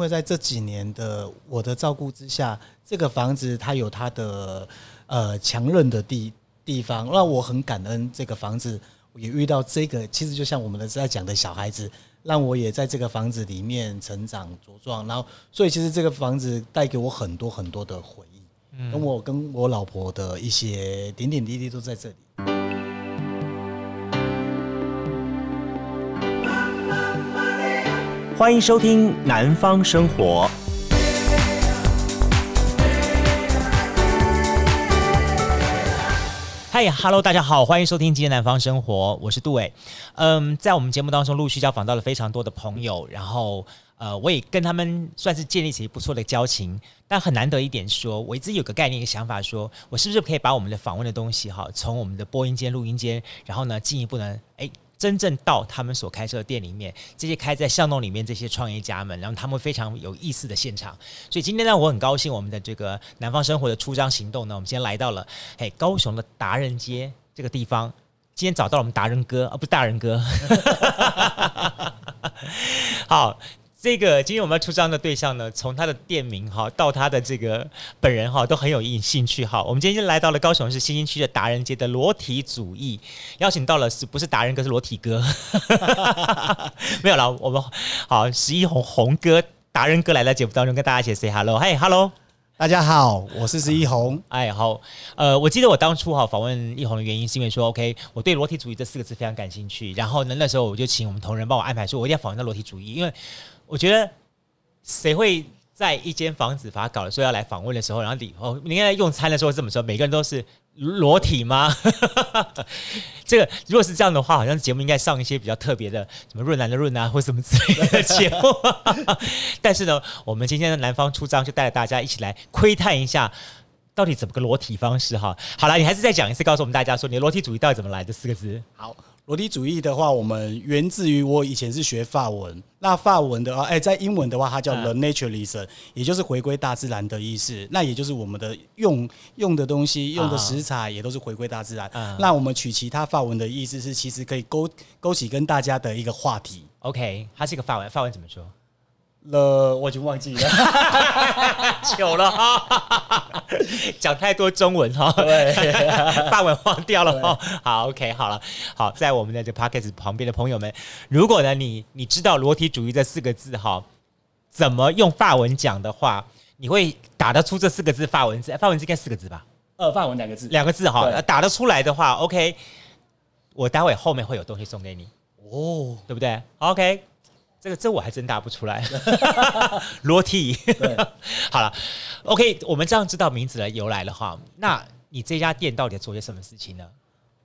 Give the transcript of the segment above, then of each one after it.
为在这几年的我的照顾之下，这个房子它有它的呃强韧的地地方，让我很感恩这个房子，也遇到这个，其实就像我们的在讲的小孩子，让我也在这个房子里面成长茁壮，然后所以其实这个房子带给我很多很多的回忆，跟我跟我老婆的一些点点滴滴都在这里。欢迎收听《南方生活》。嗨哈喽，大家好，欢迎收听今天《南方生活》，我是杜伟。嗯，在我们节目当中陆续交访到了非常多的朋友，然后呃，我也跟他们算是建立起不错的交情。但很难得一点说，我一直有个概念、一个想法说，说我是不是可以把我们的访问的东西哈，从我们的播音间、录音间，然后呢，进一步呢，哎。真正到他们所开设的店里面，这些开在巷弄里面这些创业家们，然后他们非常有意思的现场。所以今天呢，我很高兴我们的这个南方生活的出张行动呢，我们今天来到了嘿高雄的达人街这个地方。今天找到了我们达人哥啊，不是大人哥。好。这个今天我们要出张的对象呢，从他的店名哈到他的这个本人哈都很有意兴趣哈。我们今天就来到了高雄市新兴区的达人街的裸体主义，邀请到了是不是达人哥是裸体哥？没有了，我们好十一红红哥达人哥来到节目当中跟大家一起 say hello，嗨 hello，大家好，我是石一红。哎好，呃，我记得我当初哈访问一红的原因是因为说 OK，我对裸体主义这四个字非常感兴趣，然后呢那时候我就请我们同仁帮我安排说，我一定要访问到裸体主义，因为。我觉得谁会在一间房子发稿的时候要来访问的时候，然后里哦，你看用餐的时候这么说，每个人都是裸体吗？这个如果是这样的话，好像节目应该上一些比较特别的，什么润男的润啊，或什么之类的节目。但是呢，我们今天的南方出张就带着大家一起来窥探一下，到底怎么个裸体方式哈。好了，你还是再讲一次，告诉我们大家说，你的裸体主义到底怎么来的四个字？好。裸体主义的话，我们源自于我以前是学法文。那法文的话，哎，在英文的话，它叫 The Naturalism，也就是回归大自然的意思。那也就是我们的用用的东西、用的食材也都是回归大自然。那我们取其他法文的意思是，其实可以勾勾起跟大家的一个话题。OK，它是一个法文，法文怎么说？了，我已经忘记了，久了哈，讲太多中文哈，对，法文忘掉了哈。好，OK，好了，好，在我们的这 Podcast 旁边的朋友们，如果呢你你知道裸体主义这四个字哈，怎么用法文讲的话，你会打得出这四个字法文字？法文字应该四个字吧？呃，法文两个字，两个字哈，打得出来的话，OK，我待会后面会有东西送给你哦，对不对？OK。这个这我还真答不出来，裸体。好了，OK，我们这样知道名字的由来了哈。那你这家店到底做些什么事情呢？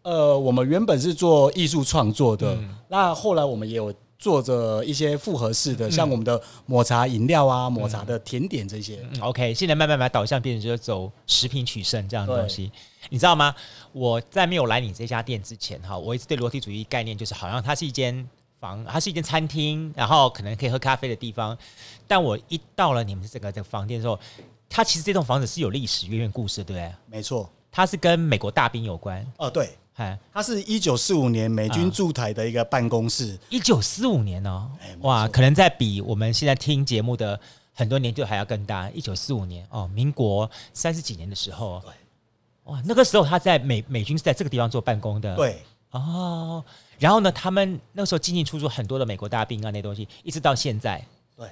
呃，我们原本是做艺术创作的，嗯、那后来我们也有做着一些复合式的，嗯、像我们的抹茶饮料啊、抹茶的甜点这些。嗯、OK，现在慢慢慢导向变成就是走食品取胜这样的东西，你知道吗？我在没有来你这家店之前哈，我一直对裸体主义概念就是好像它是一间。房，它是一间餐厅，然后可能可以喝咖啡的地方。但我一到了你们这个这个房间之后，它其实这栋房子是有历史渊源故事，对不对？没错，它是跟美国大兵有关。哦，对，它是一九四五年美军驻台的一个办公室。一九四五年哦，哇，可能在比我们现在听节目的很多年就还要更大。一九四五年哦，民国三十几年的时候，对，哇，那个时候他在美美军是在这个地方做办公的。对，哦。然后呢，他们那时候进进出出很多的美国大兵啊，那东西一直到现在。对，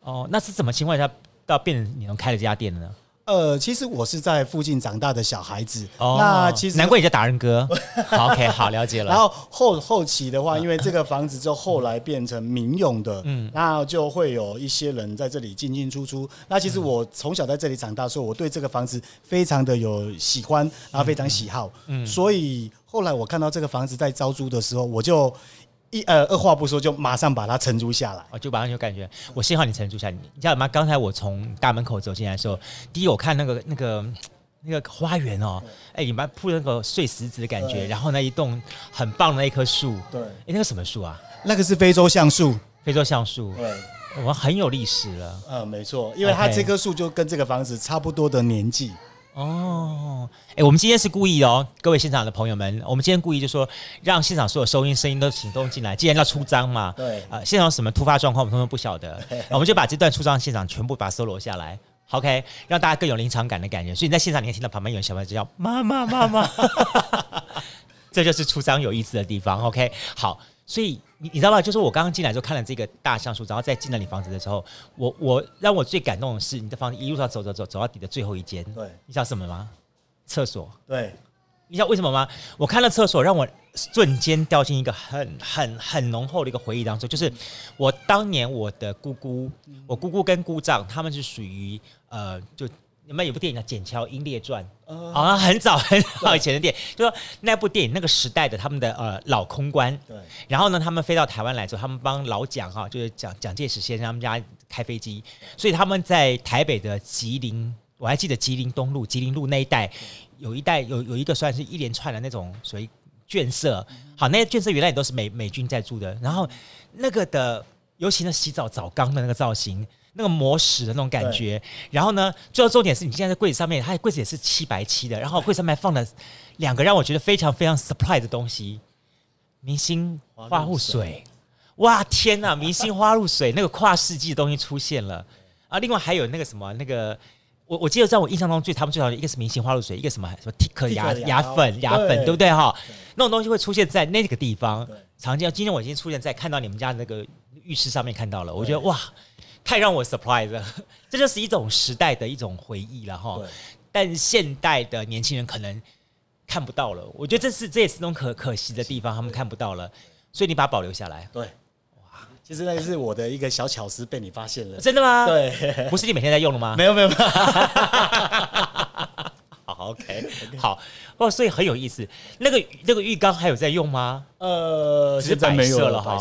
哦，那是怎么情况下到变成你能开了这家店的呢？呃，其实我是在附近长大的小孩子。哦，那其实难怪你叫达人哥。好，OK，好，了解了。然后后后期的话，因为这个房子就后来变成民用的，嗯，那就会有一些人在这里进进出出。那其实我从小在这里长大，所以我对这个房子非常的有喜欢，然后非常喜好。嗯，所以后来我看到这个房子在招租的时候，我就。一呃，二话不说就马上把它承租下来，哦，就马上就感觉我幸好你承租下来。你知道吗？刚才我从大门口走进来的时候，第一我看那个那个那个花园哦，哎、欸，你们铺那个碎石子的感觉，然后那一栋很棒的那一棵树，对，哎、欸，那个什么树啊？那个是非洲橡树，非洲橡树，对，我们很有历史了。嗯，没错，因为它这棵树就跟这个房子差不多的年纪。哦，哎、欸，我们今天是故意哦，各位现场的朋友们，我们今天故意就说让现场所有收音声音都请动进来。既然要出张嘛，对，啊、呃，现场有什么突发状况，我们通通不晓得，我们就把这段出张现场全部把它搜罗下来，OK，让大家更有临场感的感觉。所以你在现场你可以听到旁边有人小朋友叫妈妈妈妈，这就是出张有意思的地方，OK，好。所以你你知道吗？就是我刚刚进来时候看了这个大橡树，然后再进了你房子的时候，我我让我最感动的是你的房子一路上走走走走到底的最后一间，对，你知道什么吗？厕所。对，你知道为什么吗？我看了厕所，让我瞬间掉进一个很很很浓厚的一个回忆当中。就是我当年我的姑姑，我姑姑跟姑丈他们是属于呃就。有没有一部电影叫《剪桥英烈传》？好像很早很早以前的电影，就说那部电影那个时代的他们的呃老空官，对。然后呢，他们飞到台湾来之后，他们帮老蒋哈，就是蒋蒋介石先生他们家开飞机，所以他们在台北的吉林，我还记得吉林东路、吉林路那一带，有一带有有一个算是一连串的那种所谓眷舍。好，那些眷舍原来也都是美美军在住的。然后那个的，尤其那洗澡澡缸的那个造型。那个磨石的那种感觉，然后呢，最后重点是你现在在柜子上面，它的柜子也是漆白漆的，然后柜子上面放了两个让我觉得非常非常 surprise 的东西，明星花露水，哇天呐，明星花露水 那个跨世纪的东西出现了。啊！另外还有那个什么那个，我我记得在我印象中最他们最好的一个是明星花露水，一个什么什么 Tik 牙牙粉牙粉，对。不对哈？那种东西会出现在那个地方，常见。今天我已经出现在看到你们家那个浴室上面看到了，我觉得哇。太让我 surprise 了，这就是一种时代的一种回忆了哈。但现代的年轻人可能看不到了，我觉得这是这也是那种可可惜的地方，他们看不到了，所以你把它保留下来。对，哇，其实那个是我的一个小巧思，被你发现了。真的吗？对，不是你每天在用的吗？没有没有没有。好，OK，好哦，所以很有意思。那个那个浴缸还有在用吗？呃，只是摆设了哈。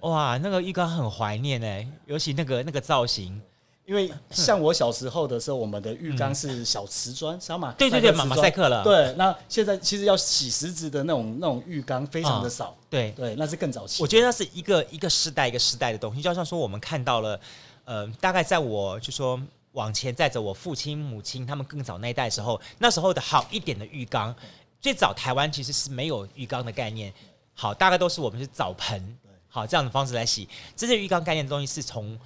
哇，那个浴缸很怀念哎，尤其那个那个造型，因为像我小时候的时候，我们的浴缸是小瓷砖，知道吗？对对对，马马赛克了。对，那现在其实要洗石子的那种那种浴缸非常的少。对对，那是更早期。我觉得那是一个一个时代一个时代的东西，就像说我们看到了，呃，大概在我就说往前再走，我父亲母亲他们更早那一代的时候，那时候的好一点的浴缸，最早台湾其实是没有浴缸的概念，好，大概都是我们是澡盆。好，这样的方式来洗，这些浴缸概念的东西是从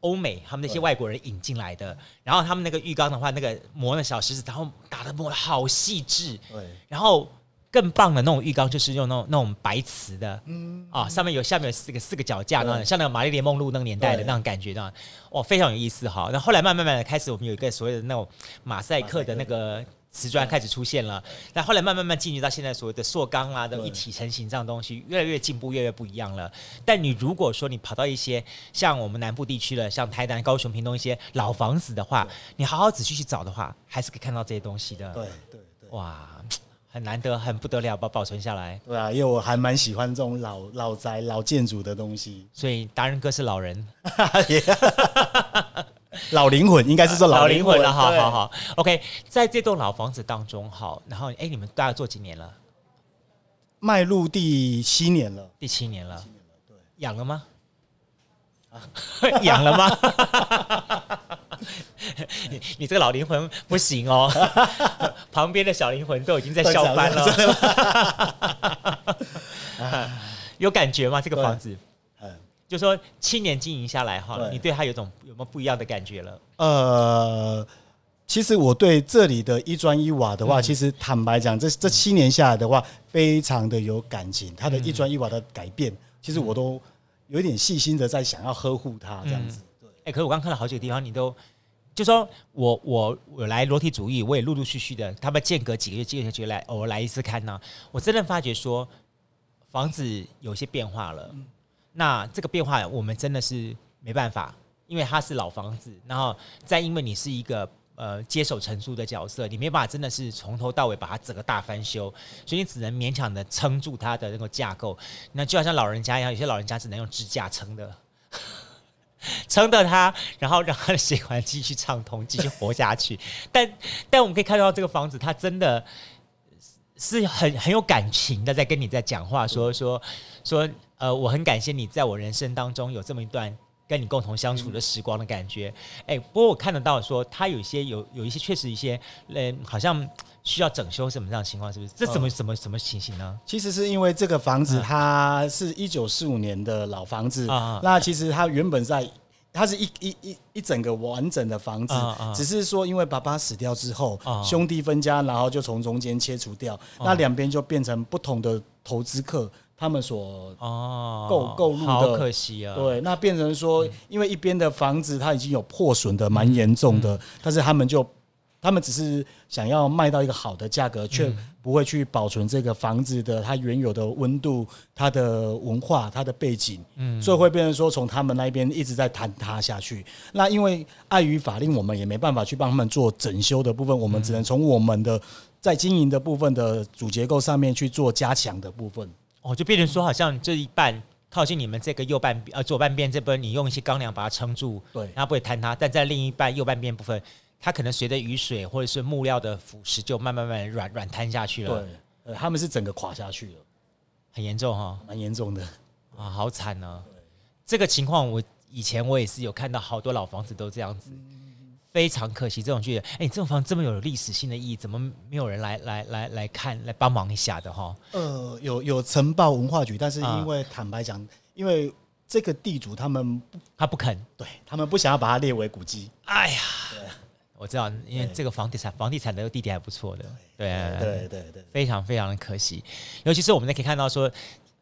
欧美他们那些外国人引进来的。然后他们那个浴缸的话，那个磨的小石子，然后打的磨的好细致。对。然后更棒的那种浴缸就是用那种那种白瓷的，嗯啊，上面有下面有四个四个脚架，那像那个玛丽莲梦露那个年代的那种感觉，那哦非常有意思哈。那后来慢慢慢慢的开始，我们有一个所谓的那种马赛克的那个。瓷砖开始出现了，那后来慢慢慢进入到现在所谓的塑钢啊的一体成型这样东西，越来越进步，越来越不一样了。但你如果说你跑到一些像我们南部地区的，像台南、高雄、屏东一些老房子的话，你好好仔细去找的话，还是可以看到这些东西的。对对对，哇，很难得，很不得了，把保存下来。对啊，因为我还蛮喜欢这种老老宅、老建筑的东西，所以达人哥是老人。老灵魂应该是说老灵魂了，好好好，OK，在这栋老房子当中，好，然后哎，你们大概做几年了？迈入第七年了，第七年了，七年了，对，养了吗？啊，养了吗？你你这个老灵魂不行哦，旁边的小灵魂都已经在笑翻了。有感觉吗？这个房子？就说七年经营下来哈，对你对他有种有没有不一样的感觉了？呃，其实我对这里的一砖一瓦的话，嗯、其实坦白讲，这这七年下来的话，非常的有感情。它的一砖一瓦的改变，嗯、其实我都有一点细心的在想要呵护它这样子。对，哎、欸，可是我刚看了好几个地方，你都就说我我我来裸体主义，我也陆陆续续的，他们间隔几个月、几个月就来偶尔来一次看呢。我真的发觉说，房子有些变化了。嗯那这个变化，我们真的是没办法，因为它是老房子，然后再因为你是一个呃接手承租的角色，你没办法真的是从头到尾把它整个大翻修，所以你只能勉强的撑住它的那个架构。那就好像老人家一样，有些老人家只能用支架撑的，撑着它，然后让它的血管继续畅通，继续活下去。但但我们可以看到这个房子，它真的是很很有感情的，在跟你在讲话，说说说。呃，我很感谢你在我人生当中有这么一段跟你共同相处的时光的感觉。哎、嗯，不过我看得到说，他有一些有有一些确实一些，呃，好像需要整修什么这样的情况，是不是？这怎么怎么什么情形呢？其实是因为这个房子它是一九四五年的老房子啊，那其实它原本在。它是一一一一整个完整的房子，啊啊、只是说因为爸爸死掉之后，啊、兄弟分家，然后就从中间切除掉，啊、那两边就变成不同的投资客，他们所购购入的，好可惜啊。对，那变成说，因为一边的房子它已经有破损的蛮严重的，嗯。嗯、但是他们就。他们只是想要卖到一个好的价格，却不会去保存这个房子的它原有的温度、它的文化、它的背景，嗯，所以会变成说从他们那边一直在坍塌下去。那因为碍于法令，我们也没办法去帮他们做整修的部分，我们只能从我们的在经营的部分的主结构上面去做加强的部分。哦，就变成说好像这一半靠近你们这个右半边呃左半边这边，你用一些钢梁把它撑住，对，然后不会坍塌，但在另一半右半边部分。它可能随着雨水或者是木料的腐蚀，就慢慢慢软软瘫下去了。对，呃，他们是整个垮下去了，很严重哈，蛮严重的 啊，好惨呢。对这个情况，我以前我也是有看到好多老房子都这样子，嗯、非常可惜。这种剧，哎，这种房子这么有历史性的意义，怎么没有人来来来来看来帮忙一下的哈？呃，有有呈报文化局，但是因为、啊、坦白讲，因为这个地主他们他不肯，对他们不想要把它列为古迹。哎呀。我知道，因为这个房地产房地产的地点还不错的，对对对对，非常非常的可惜。尤其是我们可以看到说，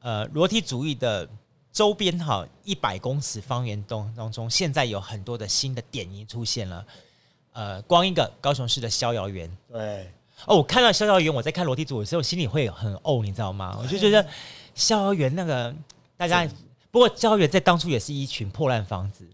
呃，裸体主义的周边哈，一百公尺方圆当当中，现在有很多的新的点已经出现了。呃，光一个高雄市的逍遥园，对哦，我看到逍遥园，我在看裸体主义的时候，心里会很怄，你知道吗？我就觉得逍遥园那个大家，不过逍遥园在当初也是一群破烂房子，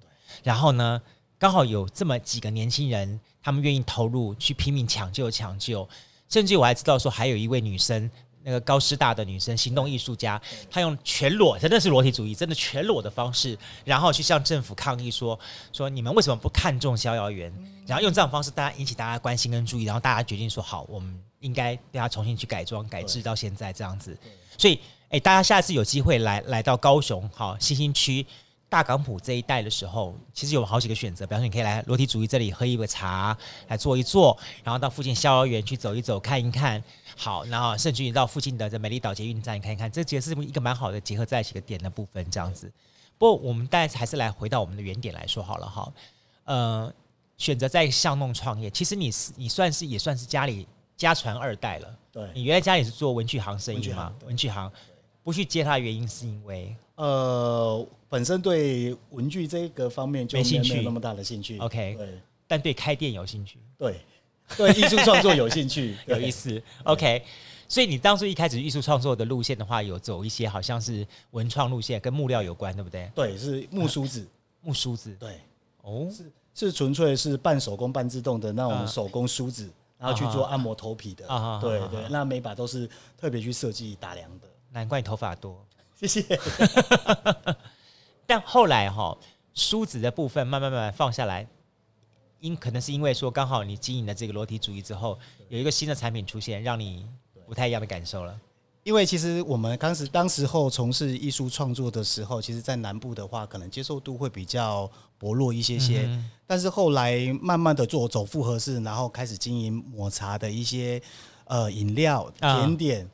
然后呢，刚好有这么几个年轻人。他们愿意投入去拼命抢救抢救，甚至我还知道说，还有一位女生，那个高师大的女生，行动艺术家，她用全裸，真的是裸体主义，真的全裸的方式，然后去向政府抗议说，说你们为什么不看重逍遥园？然后用这种方式，大家引起大家关心跟注意，然后大家决定说，好，我们应该对它重新去改装改制到现在这样子。所以，哎，大家下次有机会来来到高雄，好，新兴区。大港埔这一带的时候，其实有好几个选择。比方说，你可以来裸体主义这里喝一杯茶，来坐一坐，然后到附近逍遥园去走一走，看一看。好，然后甚至于到附近的这美丽岛捷运站看一看，这其实是一个蛮好的结合在一起的点的部分。这样子。不过，我们大家还是来回到我们的原点来说好了哈。呃，选择在巷弄创业，其实你是你算是也算是家里家传二代了。对，你原来家里是做文具行生意嘛？文具行不去接他的原因是因为呃。本身对文具这个方面就没兴趣，没有那么大的兴趣。OK，对，但对开店有兴趣。对，对艺术创作有兴趣，有意思。OK，所以你当初一开始艺术创作的路线的话，有走一些好像是文创路线，跟木料有关，对不对？对，是木梳子，木梳子。对，哦，是是纯粹是半手工半自动的那种手工梳子，然后去做按摩头皮的。啊对对，那每把都是特别去设计打量的。难怪你头发多，谢谢。但后来哈，梳子的部分慢慢慢慢放下来，因可能是因为说刚好你经营了这个裸体主义之后，有一个新的产品出现，让你不太一样的感受了。因为其实我们当时当时候从事艺术创作的时候，其实在南部的话，可能接受度会比较薄弱一些些。嗯、但是后来慢慢的做走复合式，然后开始经营抹茶的一些呃饮料甜点。啊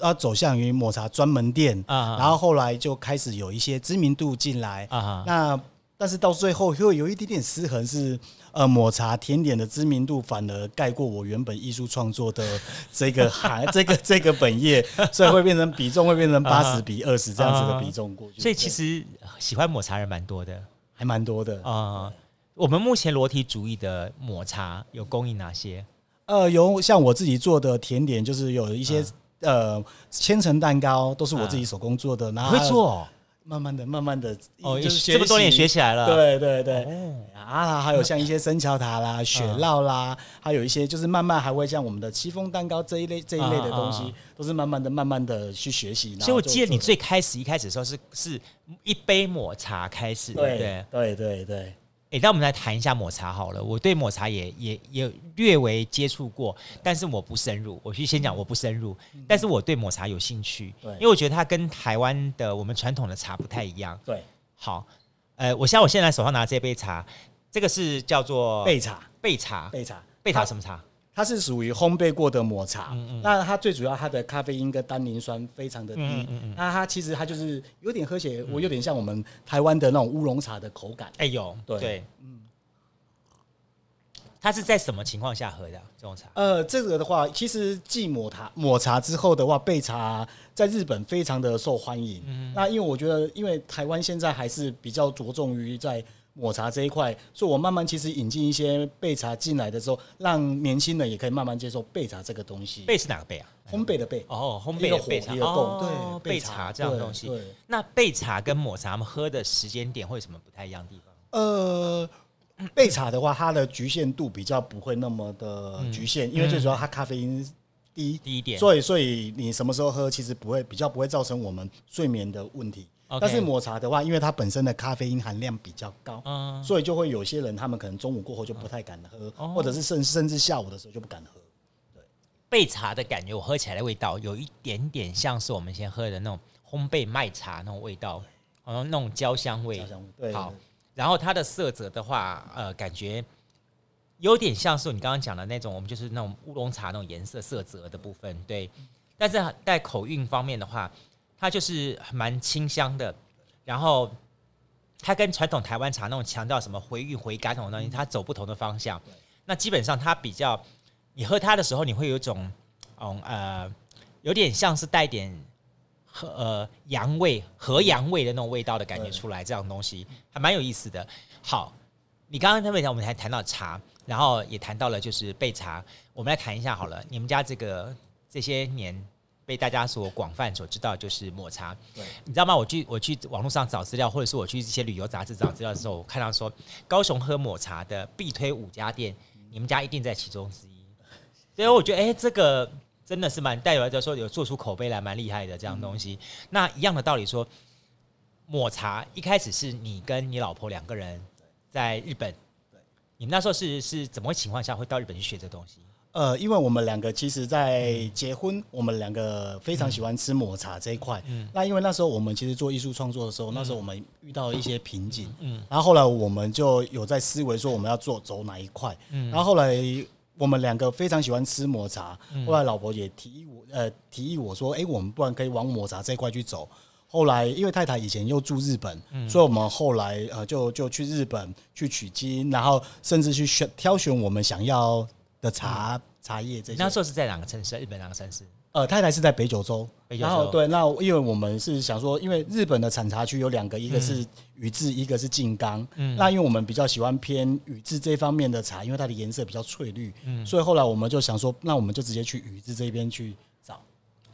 要走向于抹茶专门店啊，然后后来就开始有一些知名度进来啊。那但是到最后会有一点点失衡，是呃抹茶甜点的知名度反而盖过我原本艺术创作的这个行 这个这个本业，所以会变成比重会变成八十比二十这样子的比重过去。所以其实喜欢抹茶人蛮多的，还蛮多的啊。我们目前裸体主义的抹茶有供应哪些？呃，有像我自己做的甜点，就是有一些。呃，千层蛋糕都是我自己手工做的，然后会做，慢慢的、慢慢的，哦，就是这么多年学起来了。对对对，啊，还有像一些生巧塔啦、雪酪啦，还有一些就是慢慢还会像我们的戚风蛋糕这一类这一类的东西，都是慢慢的、慢慢的去学习。所以我记得你最开始一开始的时候是是一杯抹茶开始，对？对对对对。诶，那我们来谈一下抹茶好了。我对抹茶也也也略微接触过，但是我不深入。我去先讲我不深入，但是我对抹茶有兴趣，因为我觉得它跟台湾的我们传统的茶不太一样。对，好，呃，我像我现在手上拿这杯茶，这个是叫做焙茶，焙茶，焙茶，焙茶什么茶？它是属于烘焙过的抹茶，嗯嗯那它最主要它的咖啡因跟单宁酸非常的低，那它其实它就是有点喝起来，我有点像我们台湾的那种乌龙茶的口感。哎呦，对。对，嗯，它是在什么情况下喝的、啊、这种茶？呃，这个的话，其实继抹茶抹茶之后的话，焙茶在日本非常的受欢迎。嗯、那因为我觉得，因为台湾现在还是比较着重于在抹茶这一块，所以我慢慢其实引进一些焙茶进来的时候，让年轻人也可以慢慢接受焙茶这个东西。焙是哪个焙啊？烘焙的焙哦，烘焙的焙茶哦，对，焙茶这样的东西。那焙茶跟抹茶，他们喝的时间点会有什么不太一样的地方？呃，焙茶的话，它的局限度比较不会那么的局限，嗯、因为最主要它咖啡因低低一点，所以所以你什么时候喝，其实不会比较不会造成我们睡眠的问题。但是抹茶的话，因为它本身的咖啡因含量比较高，嗯，所以就会有些人他们可能中午过后就不太敢喝，嗯、或者是甚甚至下午的时候就不敢喝。对，焙茶的感觉，我喝起来的味道有一点点像是我们先喝的那种烘焙麦茶那种味道，好像那种焦香味。焦香味，对。好，然后它的色泽的话，呃，感觉有点像是你刚刚讲的那种，我们就是那种乌龙茶那种颜色色泽的部分，对。但是在口韵方面的话。它就是蛮清香的，然后它跟传统台湾茶那种强调什么回韵回甘那种东西，它走不同的方向。那基本上它比较，你喝它的时候，你会有一种，嗯呃，有点像是带点和呃洋味、和洋味的那种味道的感觉出来，这样东西还蛮有意思的。好，你刚刚特别讲，我们还谈到茶，然后也谈到了就是焙茶，我们来谈一下好了，你们家这个这些年。被大家所广泛所知道，就是抹茶。对，你知道吗？我去我去网络上找资料，或者是我去一些旅游杂志找资料的时候，我看到说高雄喝抹茶的必推五家店，你们家一定在其中之一。所以我觉得，哎、欸，这个真的是蛮代表着说有做出口碑来，蛮厉害的这样东西。嗯、那一样的道理说，抹茶一开始是你跟你老婆两个人在日本，对，你们那时候是是怎么情况下会到日本去学这东西？呃，因为我们两个其实，在结婚，我们两个非常喜欢吃抹茶这一块。嗯，那因为那时候我们其实做艺术创作的时候，那时候我们遇到一些瓶颈。嗯，然后后来我们就有在思维说我们要做走哪一块。嗯，然后后来我们两个非常喜欢吃抹茶，后来老婆也提议我，呃，提议我说，哎，我们不然可以往抹茶这一块去走。后来因为太太以前又住日本，所以我们后来呃就就去日本去取经，然后甚至去选挑选我们想要的茶。嗯茶叶这些，那时候是在哪个城市？日本哪个城市？呃，太太是在北九州。北九州。然后对，那因为我们是想说，因为日本的产茶区有两个，一个是宇治，一个是静冈。嗯。那因为我们比较喜欢偏宇治这方面的茶，因为它的颜色比较翠绿。嗯。所以后来我们就想说，那我们就直接去宇治这边去找。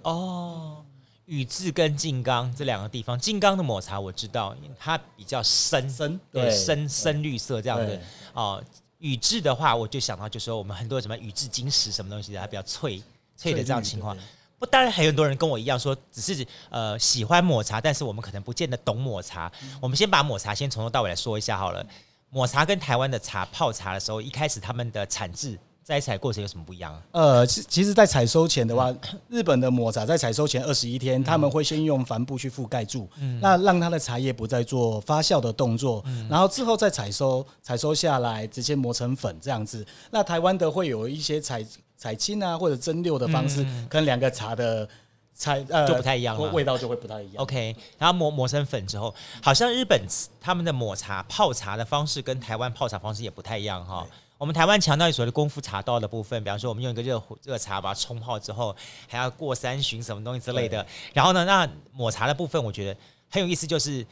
哦，宇治跟静冈这两个地方，静冈的抹茶我知道，它比较深深，对，深深绿色这样的哦。宇治的话，我就想到就是说，我们很多什么宇治金石什么东西的，它比较脆脆的这样情况。不，当然还有很多人跟我一样说，只是呃喜欢抹茶，但是我们可能不见得懂抹茶。嗯、我们先把抹茶先从头到尾来说一下好了。抹茶跟台湾的茶泡茶的时候，一开始他们的产制。摘采过程有什么不一样啊？呃，其其实，在采收前的话，日本的抹茶在采收前二十一天，他们会先用帆布去覆盖住，那让它的茶叶不再做发酵的动作，然后之后再采收，采收下来直接磨成粉这样子。那台湾的会有一些采采青啊或者蒸馏的方式，可能两个茶的采呃就不太一样了，味道就会不太一样。OK，然后磨磨成粉之后，好像日本他们的抹茶泡茶的方式跟台湾泡茶方式也不太一样哈。我们台湾强调所谓的功夫茶道的部分，比方说我们用一个热热茶把它冲泡之后，还要过三巡什么东西之类的。然后呢，那抹茶的部分我觉得很有意思，就是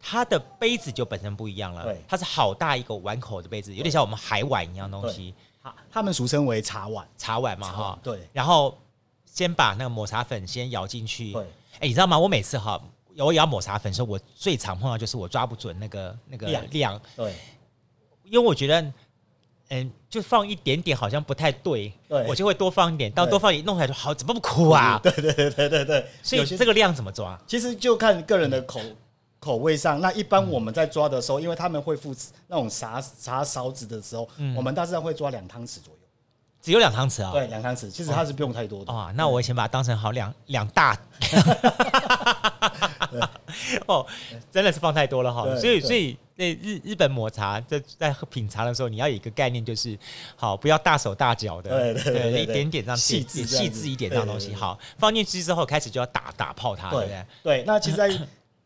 它的杯子就本身不一样了。对，它是好大一个碗口的杯子，有点像我们海碗一样东西。好，他们俗称为茶碗，茶碗嘛哈。对。然后先把那个抹茶粉先舀进去。对。哎，你知道吗？我每次哈，我舀抹茶粉的时候，我最常碰到就是我抓不准那个那个量。量对。因为我觉得。嗯，就放一点点，好像不太对，对我就会多放一点，到多放一点，弄出来就好，怎么不苦啊？对对对对对对，所以这个量怎么抓？其实就看个人的口、嗯、口味上。那一般我们在抓的时候，嗯、因为他们会附那种啥啥勺子的时候，嗯、我们大致上会抓两汤匙左右，只有两汤匙啊？对，两汤匙，其实它是不用太多的啊。那我以前把它当成好两两大。对 哦，真的是放太多了哈，所以所以在日日本抹茶在在喝品茶的时候，你要有一个概念，就是好不要大手大脚的，对，一点点这样细致细致一点这样东西。好，放进去之后开始就要打打泡它，对不对？对，那其实在。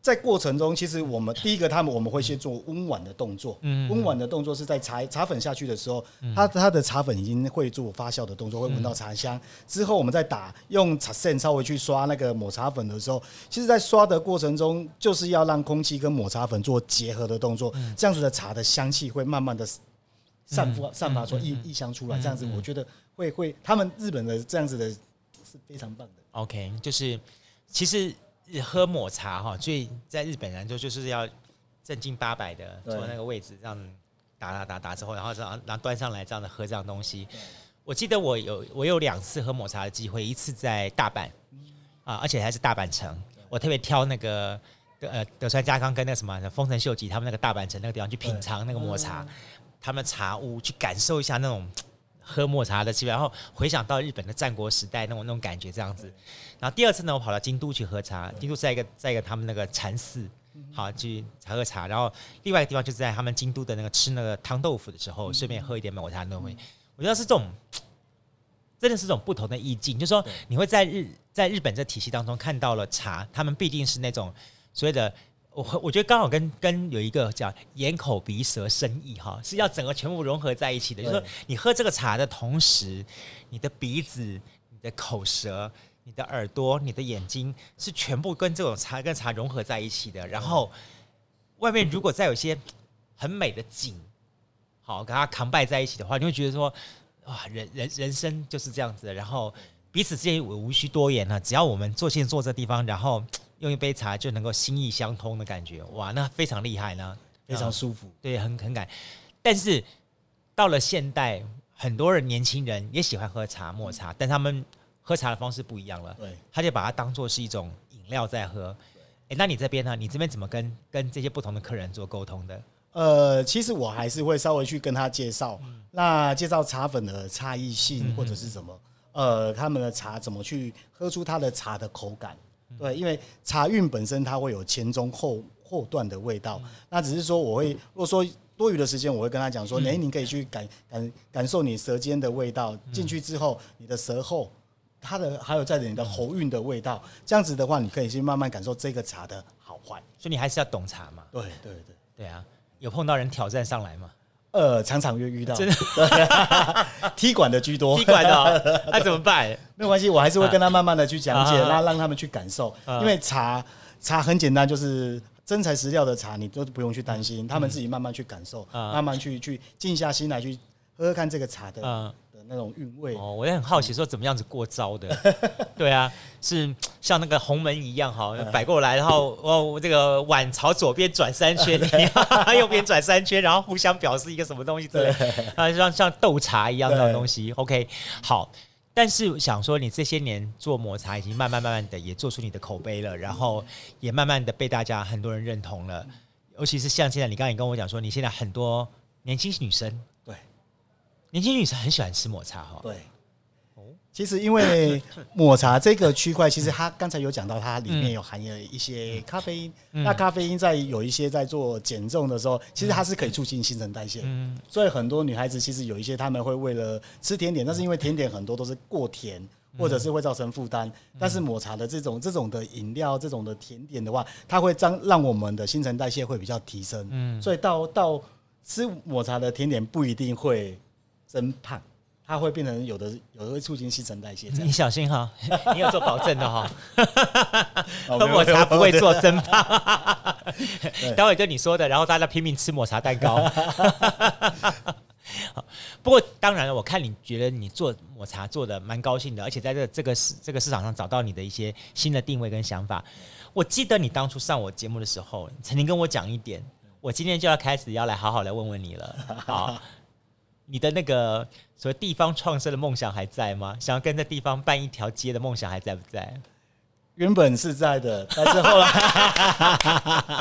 在过程中，其实我们第一个，他们我们会先做温碗的动作。嗯，温碗的动作是在茶茶粉下去的时候，它它的茶粉已经会做发酵的动作，会闻到茶香。之后我们再打用茶线稍微去刷那个抹茶粉的时候，其实，在刷的过程中，就是要让空气跟抹茶粉做结合的动作，这样子的茶的香气会慢慢的散发散发出异异香出来。这样子，我觉得会会他们日本的这样子的是非常棒的。OK，就是其实。喝抹茶哈，所以在日本人就就是要正经八百的坐那个位置，这样打打打打之后，然后这样然后端上来这样的喝这样东西。我记得我有我有两次喝抹茶的机会，一次在大阪啊，而且还是大阪城。我特别挑那个呃德川家康跟那什么丰臣秀吉他们那个大阪城那个地方去品尝那个抹茶，他们茶屋去感受一下那种。喝抹茶的气味，然后回想到日本的战国时代那种那种感觉，这样子。然后第二次呢，我跑到京都去喝茶，京都在一个在一个他们那个禅寺，好去喝喝茶。然后另外一个地方就是在他们京都的那个吃那个汤豆腐的时候，顺便喝一点抹茶那东西。我觉得是这种，真的是这种不同的意境，就是说你会在日在日本这体系当中看到了茶，他们必定是那种所谓的。我我觉得刚好跟跟有一个叫眼口鼻舌身意哈，是要整个全部融合在一起的。就是说，你喝这个茶的同时，你的鼻子、你的口舌、你的耳朵、你的眼睛是全部跟这种茶跟茶融合在一起的。然后，外面如果再有一些很美的景，好跟它扛拜在一起的话，你会觉得说，哇，人人人生就是这样子的。然后彼此之间我无需多言了，只要我们坐现坐这地方，然后。用一杯茶就能够心意相通的感觉，哇，那非常厉害呢，非常舒服，对，很很感。但是到了现代，很多人年轻人也喜欢喝茶抹茶，但他们喝茶的方式不一样了，对，他就把它当做是一种饮料在喝。哎，那你这边呢？你这边怎么跟跟这些不同的客人做沟通的？呃，其实我还是会稍微去跟他介绍，嗯、那介绍茶粉的差异性或者是什么，嗯、呃，他们的茶怎么去喝出它的茶的口感。对，因为茶韵本身它会有前中后后段的味道，那只是说我会，如果说多余的时间，我会跟他讲说，哎，你可以去感感感受你舌尖的味道，进去之后，你的舌后，它的还有在你的喉韵的味道，这样子的话，你可以去慢慢感受这个茶的好坏。所以你还是要懂茶嘛？对对对对啊，有碰到人挑战上来吗？呃，常常遇遇到，真的，踢馆的居多，踢馆的、哦，那、啊、怎么办？没有关系，我还是会跟他慢慢的去讲解，然后让他们去感受。因为茶茶很简单，就是真材实料的茶，你都不用去担心，他们自己慢慢去感受，慢慢去去静下心来去喝喝看这个茶的。那种韵味哦，我也很好奇，说怎么样子过招的？对啊，是像那个鸿门一样哈，摆过来，然后哦，这个碗朝左边转三圈，右边转三圈，然后互相表示一个什么东西之类啊，像像斗茶一样那种东西。OK，好，但是想说，你这些年做抹茶，已经慢慢慢慢的也做出你的口碑了，然后也慢慢的被大家很多人认同了，尤其是像现在，你刚才也跟我讲说，你现在很多年轻女生。年轻女生很喜欢吃抹茶哈。对，其实因为 抹茶这个区块，其实它刚才有讲到，它里面有含有一些咖啡因。那咖啡因在有一些在做减重的时候，其实它是可以促进新陈代谢。所以很多女孩子其实有一些她们会为了吃甜点，但是因为甜点很多都是过甜，或者是会造成负担。但是抹茶的这种这种的饮料，这种的甜点的话，它会让让我们的新陈代谢会比较提升。嗯，所以到到吃抹茶的甜点不一定会。增胖，它会变成有的，有的会促进新陈代谢。你小心哈，你有做保证的哈。喝抹茶不会做增胖。待会跟你说的，然后大家拼命吃抹茶蛋糕。不过当然了，我看你觉得你做抹茶做的蛮高兴的，而且在这这个市这个市场上找到你的一些新的定位跟想法。我记得你当初上我节目的时候，曾经跟我讲一点，我今天就要开始要来好好来问问你了。好。你的那个所谓地方创生的梦想还在吗？想要跟这地方办一条街的梦想还在不在？原本是在的，但是后来，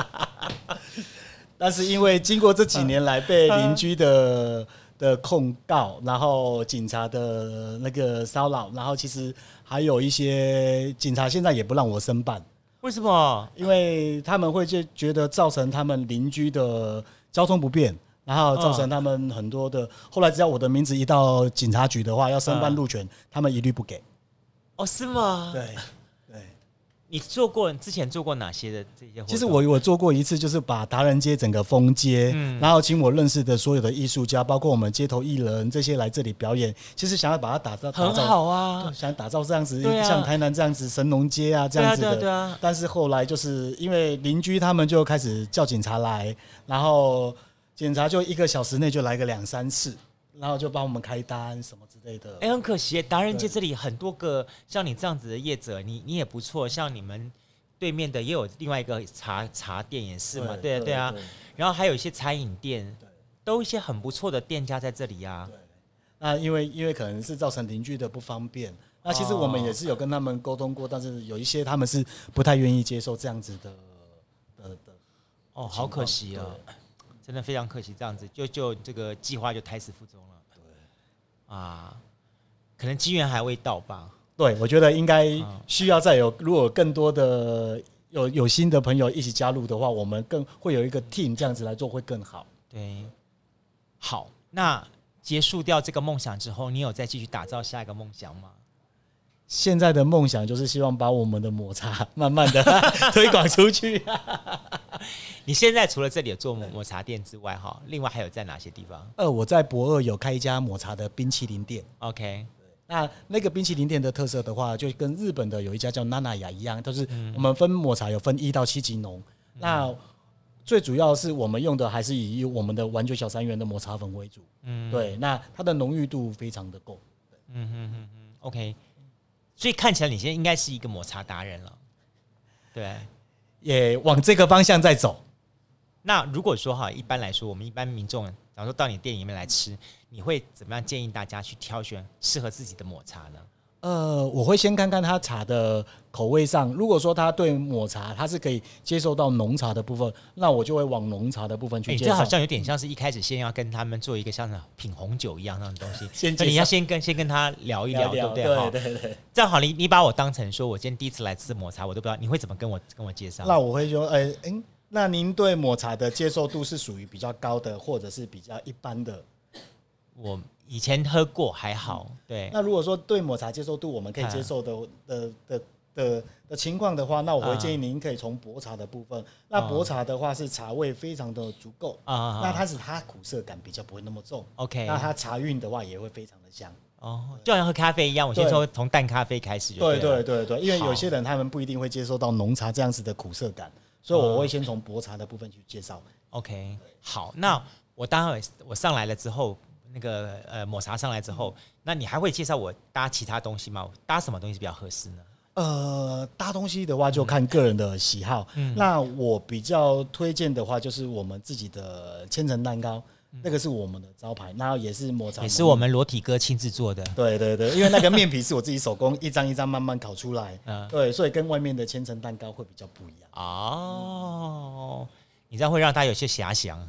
但是因为经过这几年来被邻居的的控告，然后警察的那个骚扰，然后其实还有一些警察现在也不让我申办。为什么？因为他们会就觉得造成他们邻居的交通不便，然后造成他们很多的。后来只要我的名字一到警察局的话，要申办路权，他们一律不给。哦，是吗？对。你做过之前做过哪些的这些活动？其实我我做过一次，就是把达人街整个封街，嗯，然后请我认识的所有的艺术家，包括我们街头艺人这些来这里表演。其实想要把它打造很好啊，想打造这样子，像台南这样子神农街啊这样子的。对啊。但是后来就是因为邻居他们就开始叫警察来，然后警察就一个小时内就来个两三次，然后就帮我们开单什么之类的。哎、欸，很可惜，达人街这里很多个像你这样子的业者，你你也不错。像你们对面的也有另外一个茶茶店也是嘛，对啊对啊。然后还有一些餐饮店，都一些很不错的店家在这里啊。那因为因为可能是造成邻居的不方便，那其实我们也是有跟他们沟通过，但是有一些他们是不太愿意接受这样子的的的。哦，好可惜啊，真的非常可惜，这样子就就这个计划就胎死腹中了。对啊，可能机缘还未到吧。对，我觉得应该需要再有，如果更多的有有新的朋友一起加入的话，我们更会有一个 team 这样子来做会更好。对，好，那结束掉这个梦想之后，你有再继续打造下一个梦想吗？现在的梦想就是希望把我们的抹茶慢慢的 推广出去。你现在除了这里有做抹抹茶店之外，哈，另外还有在哪些地方？呃，我在博二有开一家抹茶的冰淇淋店。OK，那那个冰淇淋店的特色的话，就跟日本的有一家叫娜娜雅一样，都是我们分抹茶有分一到七级浓。嗯、那最主要是我们用的还是以我们的完全小三元的抹茶粉为主。嗯，对，那它的浓郁度非常的够。嗯嗯嗯嗯，OK。所以看起来你现在应该是一个抹茶达人了，对，也往这个方向在走。那如果说哈，一般来说，我们一般民众，假如说到你店里面来吃，你会怎么样建议大家去挑选适合自己的抹茶呢？呃，我会先看看他茶的口味上，如果说他对抹茶他是可以接受到浓茶的部分，那我就会往浓茶的部分去介绍。欸，这好像有点像是一开始先要跟他们做一个像品红酒一样 那种东西，先你要先跟先跟他聊一聊，聊聊对不对？对对对。这样好，你你把我当成说我今天第一次来吃抹茶，我都不知道你会怎么跟我跟我介绍。那我会说，哎、欸、哎、欸，那您对抹茶的接受度是属于比较高的，或者是比较一般的？我。以前喝过还好，对。那如果说对抹茶接受度我们可以接受的的的的的情况的话，那我会建议您可以从薄茶的部分。那薄茶的话是茶味非常的足够啊，那它是它苦涩感比较不会那么重。OK，那它茶韵的话也会非常的香。哦，就好像喝咖啡一样，我先说从淡咖啡开始就对。对对对对，因为有些人他们不一定会接受到浓茶这样子的苦涩感，所以我会先从薄茶的部分去介绍。OK，好，那我待会我上来了之后。那个呃抹茶上来之后，那你还会介绍我搭其他东西吗？搭什么东西比较合适呢？呃，搭东西的话就看个人的喜好。嗯，那我比较推荐的话就是我们自己的千层蛋糕，嗯，那个是我们的招牌，那也是抹茶，也是我们裸体哥亲自做的。对对对，因为那个面皮是我自己手工一张一张慢慢烤出来，嗯，对，所以跟外面的千层蛋糕会比较不一样。哦。嗯你这样会让他有些遐想。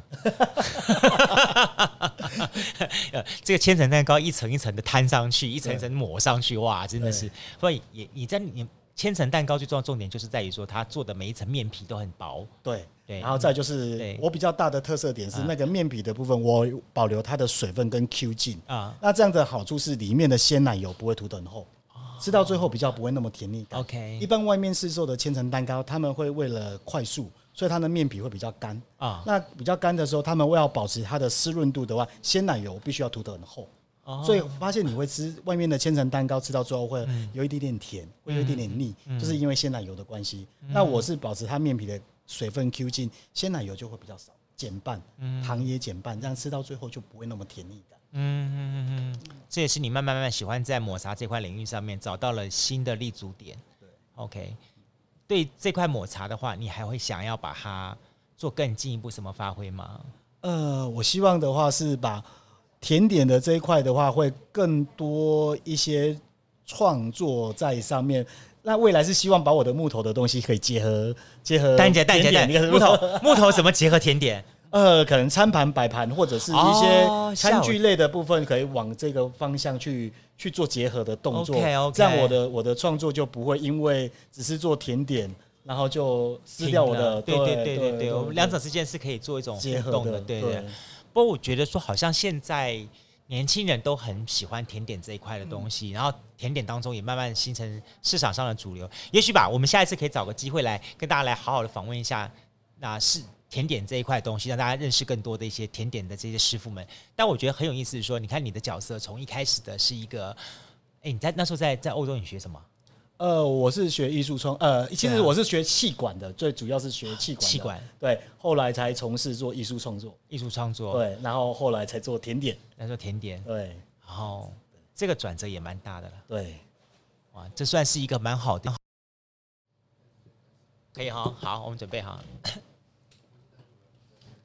这个千层蛋糕一层一层的摊上去，一层一层抹上去，哇，真的是。所以也你在你千层蛋糕最重要的重点就是在于说，它做的每一层面皮都很薄。对对。然后再就是我比较大的特色点是那个面皮的部分，我保留它的水分跟 Q 劲啊。那这样的好处是里面的鲜奶油不会涂得很厚，吃到最后比较不会那么甜腻感。OK。一般外面市售的千层蛋糕，他们会为了快速。所以它的面皮会比较干啊，那比较干的时候，他们为了保持它的湿润度的话，鲜奶油必须要涂得很厚。所以发现你会吃外面的千层蛋糕，吃到最后会有一点点甜，会有一点点腻，就是因为鲜奶油的关系。那我是保持它面皮的水分 Q 劲，鲜奶油就会比较少，减半，糖也减半，这样吃到最后就不会那么甜腻感。嗯嗯嗯嗯，这也是你慢慢慢慢喜欢在抹茶这块领域上面找到了新的立足点。对，OK。对这块抹茶的话，你还会想要把它做更进一步什么发挥吗？呃，我希望的话是把甜点的这一块的话，会更多一些创作在上面。那未来是希望把我的木头的东西可以结合结合。蛋姐，蛋姐，蛋，木头木头怎么结合甜点？呃，可能餐盘摆盘或者是一些餐具类的部分，可以往这个方向去去做结合的动作。这样我的我的创作就不会因为只是做甜点然后就撕掉我的。对对对对对，我们两者之间是可以做一种互动的，对对。不过我觉得说，好像现在年轻人都很喜欢甜点这一块的东西，然后甜点当中也慢慢形成市场上的主流。也许吧，我们下一次可以找个机会来跟大家来好好的访问一下，那是。甜点这一块东西，让大家认识更多的一些甜点的这些师傅们。但我觉得很有意思，是说，你看你的角色从一开始的是一个，哎，你在那时候在在欧洲，你学什么？呃，我是学艺术创，呃，其实我是学气管的，最主要是学气管。气管。对，后来才从事做艺术创作，艺术创作。对，然后后来才做甜点，来做甜点。对，然后这个转折也蛮大的了，对，哇，这算是一个蛮好的，可以哈，好，我们准备好。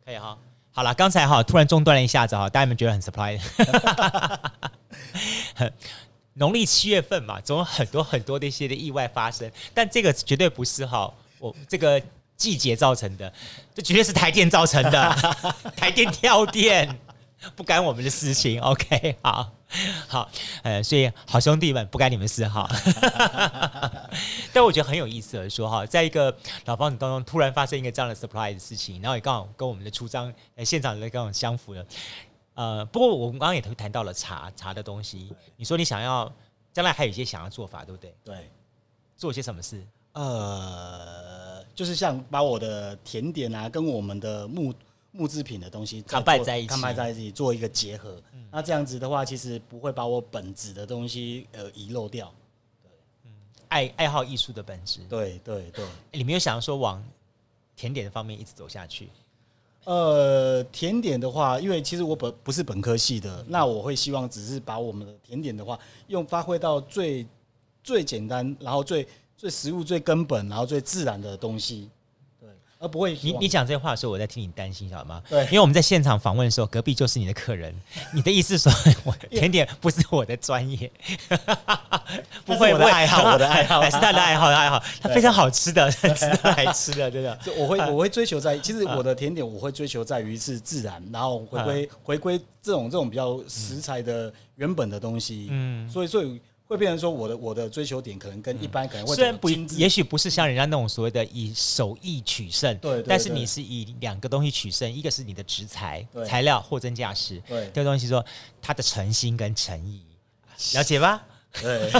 可以哈，好了，刚才哈突然中断了一下子哈，大家有没有觉得很 surprise？农历七月份嘛，总有很多很多的一些的意外发生，但这个绝对不是哈我这个季节造成的，这绝对是台电造成的，台电跳电。不干我们的事情，OK，好，好，呃，所以好兄弟们不该你们事哈。但我觉得很有意思的说哈，在一个老房子当中突然发生一个这样的 surprise 的事情，然后也刚好跟我们的出张呃现场的刚好相符的。呃，不过我们刚刚也谈到了茶茶的东西，你说你想要将来还有一些想要做法，对不对？对，做些什么事？呃，就是像把我的甜点啊跟我们的木。木制品的东西，它摆在一起，它摆在一起做一个结合。嗯、那这样子的话，其实不会把我本质的东西呃遗漏掉。对，嗯，爱爱好艺术的本质。对对对。你没有想要说往甜点的方面一直走下去？呃，甜点的话，因为其实我本不是本科系的，嗯、那我会希望只是把我们的甜点的话，用发挥到最最简单，然后最最食物、最根本，然后最自然的东西。而不会，你你讲这些话的时候，我在替你担心，晓得吗？对，因为我们在现场访问的时候，隔壁就是你的客人。你的意思说，我甜点 不是我的专业，不会我的爱好，我的爱好，是他的爱好的爱好，他非常好吃的，值得来吃的，真的。我会我会追求在，其实我的甜点我会追求在于是自然，然后回归回归这种这种比较食材的原本的东西。嗯，所以所以。会变成说，我的我的追求点可能跟一般可能会、嗯、虽然不，也许不是像人家那种所谓的以手艺取胜，对，但是你是以两个东西取胜，一个是你的食材材料货真价实，对，这个东西说他的诚心跟诚意，了解吧？对，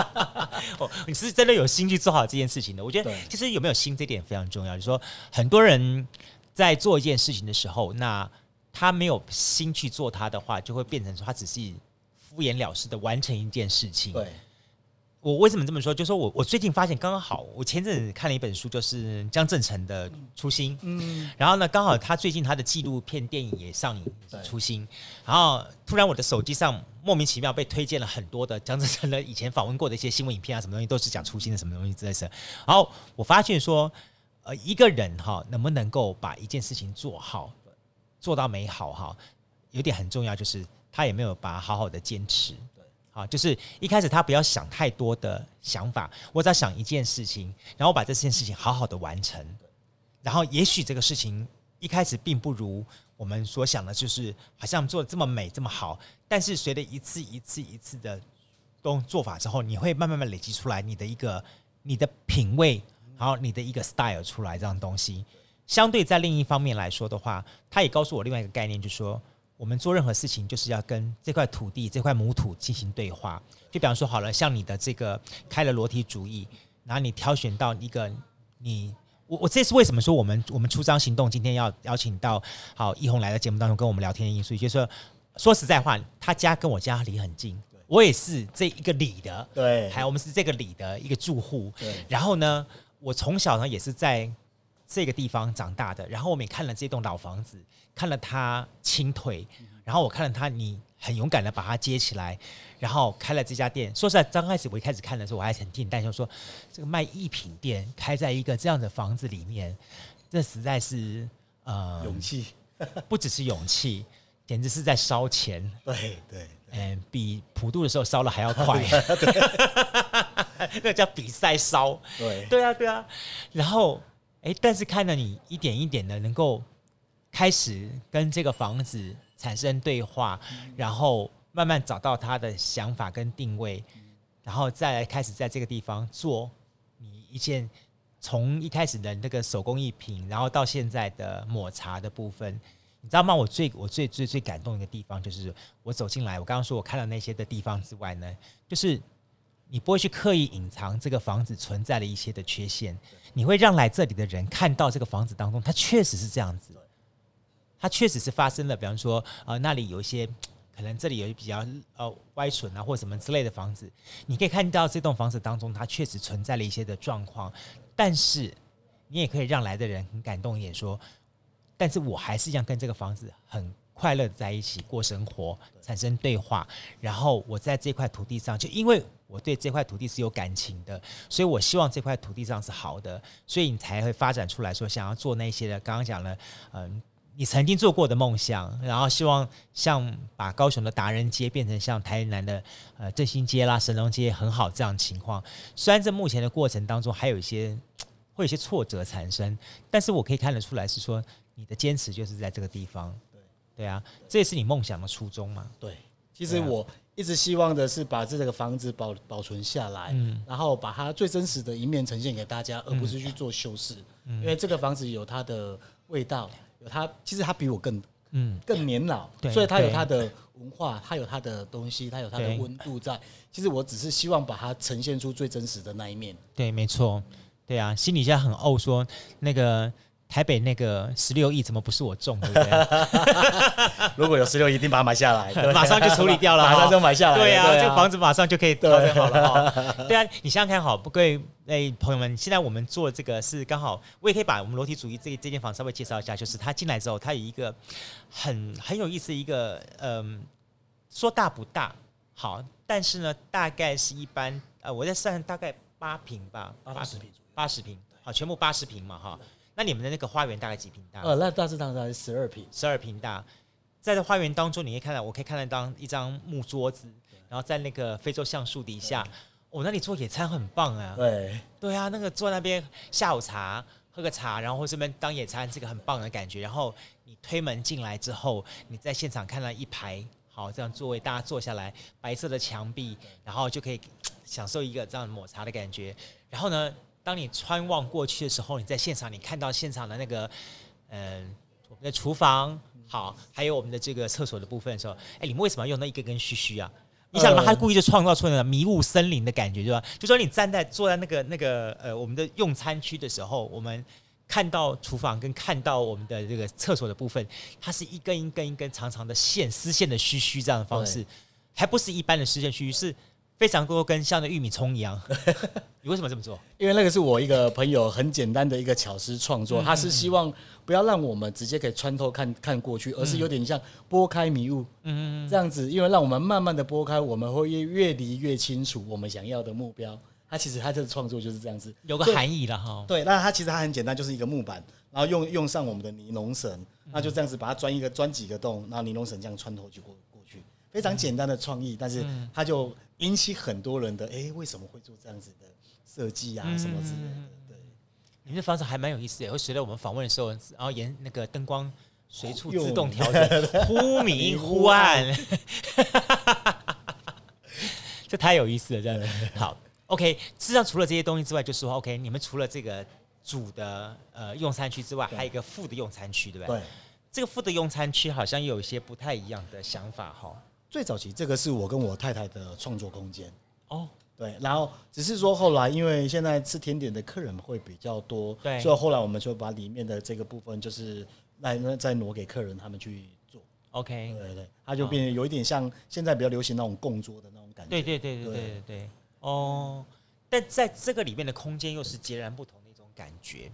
哦，你是真的有心去做好这件事情的。我觉得其实有没有心这点非常重要。就是说很多人在做一件事情的时候，那他没有心去做它的话，就会变成说他只是。敷衍了事的完成一件事情。对，我为什么这么说？就是说我我最近发现刚刚好，我前阵子看了一本书，就是江振成的《初心》。嗯，然后呢，刚好他最近他的纪录片电影也上映，《初心》。然后突然我的手机上莫名其妙被推荐了很多的江振成的以前访问过的一些新闻影片啊，什么东西都是讲《初心》的什么东西之类的。然后我发现说，呃，一个人哈能不能够把一件事情做好，做到美好哈，有点很重要，就是。他也没有把好好的坚持，对，好，就是一开始他不要想太多的想法，我只要想一件事情，然后把这件事情好好的完成，然后也许这个事情一开始并不如我们所想的，就是好像做的这么美这么好，但是随着一次一次一次的动做法之后，你会慢慢慢累积出来你的一个你的品味，然后你的一个 style 出来这样东西。相对在另一方面来说的话，他也告诉我另外一个概念，就是说。我们做任何事情，就是要跟这块土地、这块母土进行对话。就比方说，好了，像你的这个开了裸体主义，然后你挑选到一个你，我我这是为什么说我们我们出张行动今天要邀请到好易红来到节目当中跟我们聊天的因素，就是说说实在话，他家跟我家离很近，我也是这一个里的，对，还有我们是这个里的一个住户，对。然后呢，我从小呢也是在这个地方长大的，然后我们也看了这栋老房子。看了他倾退，然后我看了他，你很勇敢的把它接起来，然后开了这家店。说实在，刚开始我一开始看的时候，我还很替你担心，说这个卖艺品店开在一个这样的房子里面，这实在是呃勇气，不只是勇气，简直是在烧钱。对对，嗯，比普渡的时候烧了还要快，那叫比赛烧。对对啊对啊，然后哎，但是看到你一点一点的能够。开始跟这个房子产生对话，然后慢慢找到他的想法跟定位，然后再来开始在这个地方做你一件从一开始的那个手工艺品，然后到现在的抹茶的部分，你知道吗？我最我最最最感动的一个地方，就是我走进来，我刚刚说我看到那些的地方之外呢，就是你不会去刻意隐藏这个房子存在的一些的缺陷，你会让来这里的人看到这个房子当中，它确实是这样子，它确实是发生了，比方说呃那里有一些。可能这里有一比较呃歪损啊，或什么之类的房子，你可以看到这栋房子当中，它确实存在了一些的状况。但是你也可以让来的人很感动一点，说，但是我还是一样跟这个房子很快乐在一起过生活，产生对话。然后我在这块土地上，就因为我对这块土地是有感情的，所以我希望这块土地上是好的，所以你才会发展出来说想要做那些的。刚刚讲了，嗯。你曾经做过的梦想，然后希望像把高雄的达人街变成像台南的呃振兴街啦、神农街很好这样情况。虽然在目前的过程当中还有一些会有一些挫折产生，但是我可以看得出来是说你的坚持就是在这个地方。对对啊，这也是你梦想的初衷嘛。对，其实我一直希望的是把这个房子保保存下来，嗯，然后把它最真实的一面呈现给大家，而不是去做修饰。嗯，因为这个房子有它的味道。有它其实它比我更嗯更年老，对，所以它有它的文化，它有它的东西，它有它的温度在。其实我只是希望把它呈现出最真实的那一面。对，没错，对啊，心里现在很怄，说那个。台北那个十六亿怎么不是我中，对不对？如果有十六亿，一定把它买下来，马上就处理掉了，马上就买下来。对啊，这个房子马上就可以调整好了哈。对啊，你想想看，好，各位哎朋友们，现在我们做这个是刚好，我也可以把我们裸体主义这这间房稍微介绍一下，就是他进来之后，他有一个很很有意思一个嗯，说大不大，好，但是呢，大概是一般呃，我在算大概八平吧，八十平，八十平，好，全部八十平嘛哈。那你们的那个花园大概几平大？呃，那大致上大概十二平，十二平大。在这花园当中，你可以看到，我可以看得到一张木桌子，然后在那个非洲橡树底下，我、哦、那里做野餐很棒啊。对，对啊，那个坐那边下午茶，喝个茶，然后这边当野餐，这个很棒的感觉。然后你推门进来之后，你在现场看到一排好这样座位，大家坐下来，白色的墙壁，然后就可以享受一个这样抹茶的感觉。然后呢，当你穿望过去的时候，你在现场，你看到现场的那个，嗯、呃，我们的厨房好，还有我们的这个厕所的部分的时候，哎，你们为什么要用那一根根须须啊？你想嘛，他故意就创造出那个迷雾森林的感觉，对吧？就说你站在坐在那个那个呃我们的用餐区的时候，我们看到厨房跟看到我们的这个厕所的部分，它是一根一根一根长长的线，丝线的须须这样的方式，还不是一般的丝线须须是。非常多跟像那玉米葱一样，你为什么这么做？因为那个是我一个朋友很简单的一个巧思创作，他是希望不要让我们直接可以穿透看看过去，而是有点像拨开迷雾，嗯这样子，因为让我们慢慢的拨开，我们会越越离越清楚我们想要的目标。他其实他这个创作就是这样子，有个含义了哈。对，那他其实他很简单，就是一个木板，然后用用上我们的尼龙绳，那就这样子把它钻一个钻几个洞，然后尼龙绳这样穿透就过过去，非常简单的创意，但是他就。引起很多人的哎、欸，为什么会做这样子的设计啊？什么之类的？对，你们的房子还蛮有意思的，会随着我们访问的时候，然后沿那个灯光随处自动调整，忽明忽暗，这太有意思了，真的。好，OK。事实上，除了这些东西之外，就是说 OK，你们除了这个主的呃用餐区之外，还有一个副的用餐区，对不对？对。这个副的用餐区好像有一些不太一样的想法，哈。最早期这个是我跟我太太的创作空间。哦，对，然后只是说后来因为现在吃甜点的客人会比较多，对，所以后来我们就把里面的这个部分就是来再挪给客人他们去做，OK，对对，它就变得有一点像现在比较流行那种共桌的那种感觉，对对对对对。对对，哦，但在这个里面的空间又是截然不同的一种感觉，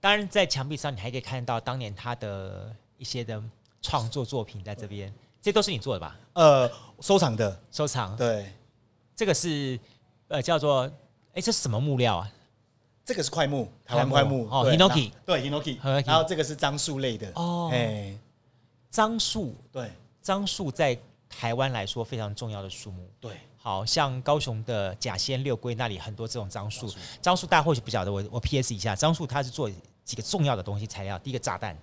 当然在墙壁上你还可以看到当年他的一些的创作作品在这边。这都是你做的吧？呃，收藏的，收藏。对，这个是呃叫做，哎，这是什么木料啊？这个是桧木，台湾桧木。哦，Hinoki。对，Hinoki。然后这个是樟树类的。哦。哎，樟树，对，樟树在台湾来说非常重要的树木。对。好像高雄的甲仙六龟那里很多这种樟树。樟树大家或许不晓得，我我 PS 一下，樟树它是做几个重要的东西材料。第一个炸弹。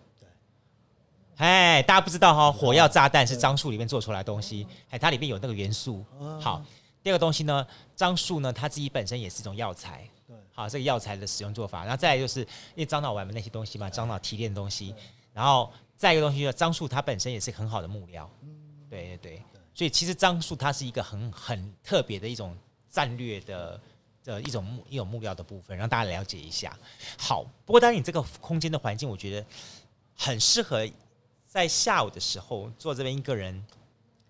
哎，大家不知道哈，火药炸弹是樟树里面做出来的东西，哎，它里面有那个元素。好，第二个东西呢，樟树呢，它自己本身也是一种药材。对，好，这个药材的使用做法，然后再来就是因为樟脑丸的那些东西嘛，樟脑提炼的东西，然后再一个东西就是樟树它本身也是很好的木料，对对。对，所以其实樟树它是一个很很特别的一种战略的的一种木一种木料的部分，让大家了解一下。好，不过当然你这个空间的环境，我觉得很适合在下午的时候坐这边一个人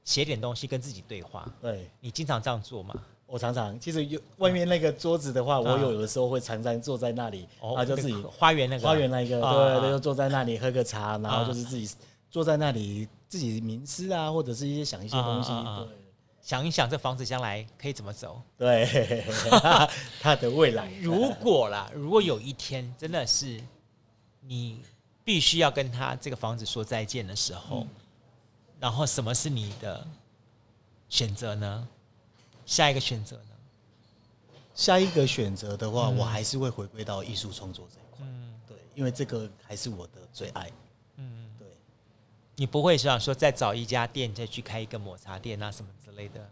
写点东西，跟自己对话。对，你经常这样做吗？我常常其实有外面那个桌子的话，我有的时候会常常坐在那里，然后就自己花园那个花园那个，对对，就坐在那里喝个茶，然后就是自己坐在那里自己冥思啊，或者是一些想一些东西，对，想一想这房子将来可以怎么走，对，他的未来。如果啦，如果有一天真的是你必须要跟他这个房子说再见的时候，然后什么是你的选择呢？下一个选择呢？下一个选择的话，嗯、我还是会回归到艺术创作这一块。嗯，对，因为这个还是我的最爱。嗯，对。你不会想说再找一家店再去开一个抹茶店啊什么之类的？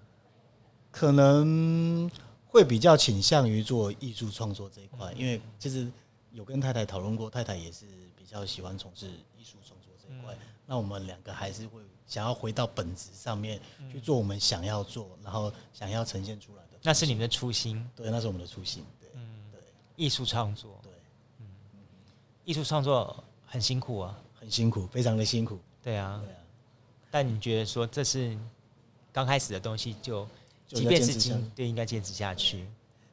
可能会比较倾向于做艺术创作这一块，嗯、因为其实有跟太太讨论过，太太也是比较喜欢从事艺术创作这一块。嗯、那我们两个还是会。想要回到本质上面去做我们想要做，然后想要呈现出来的，那是你们的初心。对，那是我们的初心。对，嗯，对，艺术创作，对，嗯，艺术创作很辛苦啊，很辛苦，非常的辛苦。对啊，对啊。但你觉得说这是刚开始的东西，就即便是坚对，应该坚持下去。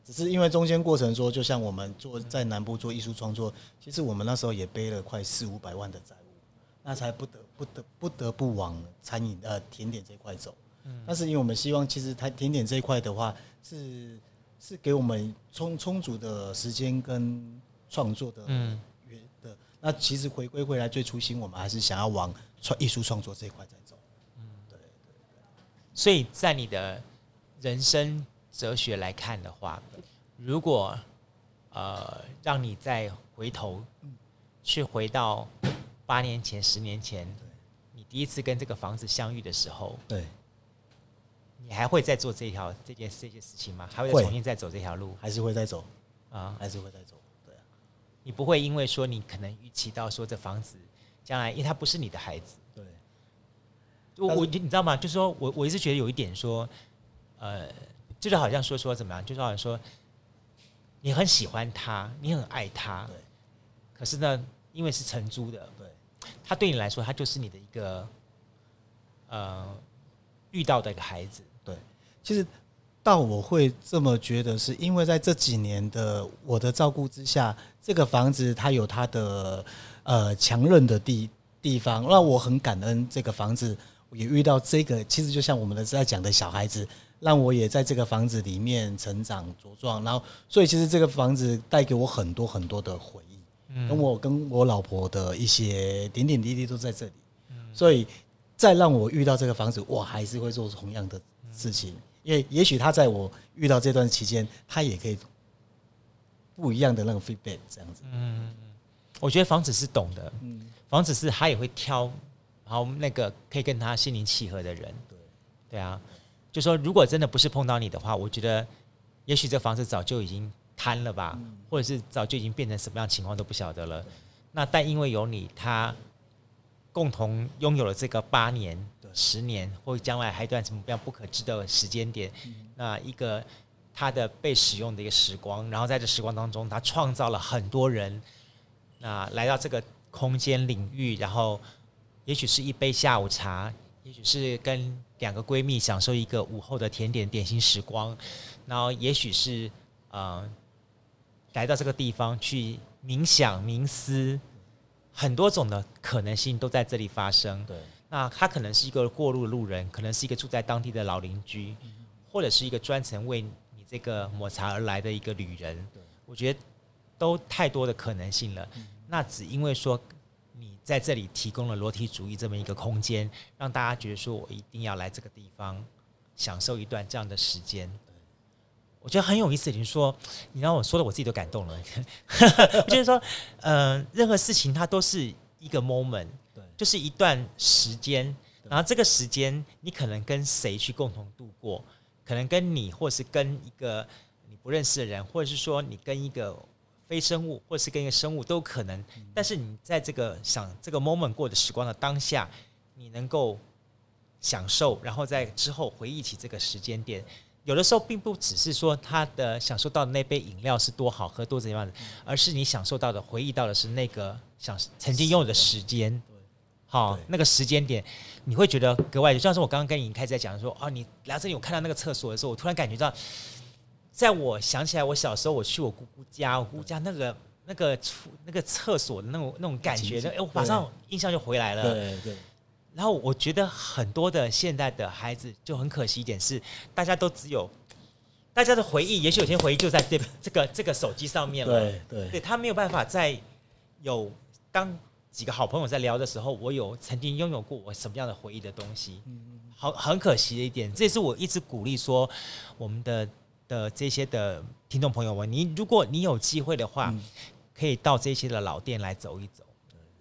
只是因为中间过程说，就像我们做在南部做艺术创作，其实我们那时候也背了快四五百万的债务。那才不得不得不得不往餐饮呃甜点这一块走，嗯，但是因为我们希望，其实它甜点这一块的话，是是给我们充充足的时间跟创作的，嗯，的。那其实回归回来最初心，我们还是想要往创艺术创作这一块在走，嗯，对对对。所以在你的人生哲学来看的话，如果呃让你再回头去回到。八年前、十年前，你第一次跟这个房子相遇的时候，对，你还会再做这条这件这件事情吗？还会重新再走这条路？还是会再走啊？还是会再走？对啊，你不会因为说你可能预期到说这房子将来，因为它不是你的孩子，对。我我你知道吗？就是说我我一直觉得有一点说，呃，就是好像说说怎么样，就是好像说你很喜欢他，你很爱他，对。可是呢，因为是承租的，对。他对你来说，他就是你的一个，呃，遇到的一个孩子。对，其实到我会这么觉得，是因为在这几年的我的照顾之下，这个房子它有它的呃强韧的地地方，让我很感恩这个房子，也遇到这个，其实就像我们的在讲的小孩子，让我也在这个房子里面成长茁壮，然后所以其实这个房子带给我很多很多的回忆。跟我跟我老婆的一些点点滴滴都在这里，所以再让我遇到这个房子，我还是会做同样的事情，因为也许他在我遇到这段期间，他也可以不一样的那个 feedback 这样子。嗯，我觉得房子是懂的，房子是他也会挑，然后那个可以跟他心灵契合的人。对，对啊，就说如果真的不是碰到你的话，我觉得也许这房子早就已经。瘫了吧，或者是早就已经变成什么样情况都不晓得了。那但因为有你，他共同拥有了这个八年、十年，或者将来还一段什么样不可知的时间点。那一个他的被使用的一个时光，然后在这时光当中，他创造了很多人，那来到这个空间领域，然后也许是一杯下午茶，也许是跟两个闺蜜享受一个午后的甜点点心时光，然后也许是呃。来到这个地方去冥想冥思，很多种的可能性都在这里发生。对，那他可能是一个过路的路人，可能是一个住在当地的老邻居，或者是一个专程为你这个抹茶而来的一个旅人。对，我觉得都太多的可能性了。那只因为说你在这里提供了裸体主义这么一个空间，让大家觉得说我一定要来这个地方享受一段这样的时间。我觉得很有意思，你说，你让我说的我自己都感动了。就是说，呃，任何事情它都是一个 moment，对，就是一段时间。然后这个时间，你可能跟谁去共同度过，可能跟你，或是跟一个你不认识的人，或者是说你跟一个非生物，或者是跟一个生物都有可能。嗯、但是你在这个想这个 moment 过的时光的当下，你能够享受，然后在之后回忆起这个时间点。有的时候并不只是说他的享受到的那杯饮料是多好喝多怎样的，而是你享受到的回忆到的是那个想曾经拥有的时间，好那个时间点，你会觉得格外。就像是我刚刚跟你开始在讲说，哦，你来到这里我看到那个厕所的时候，我突然感觉到，在我想起来我小时候我去我姑姑家，我姑姑家那个那个出那个厕所的那种那种感觉，哎，我马上印象就回来了。对对。然后我觉得很多的现在的孩子就很可惜一点是，大家都只有大家的回忆，也许有些回忆就在这这个这个手机上面了。对对，对他没有办法在有当几个好朋友在聊的时候，我有曾经拥有过我什么样的回忆的东西。嗯，好，很可惜的一点，这也是我一直鼓励说我们的的这些的听众朋友们，你如果你有机会的话，可以到这些的老店来走一走。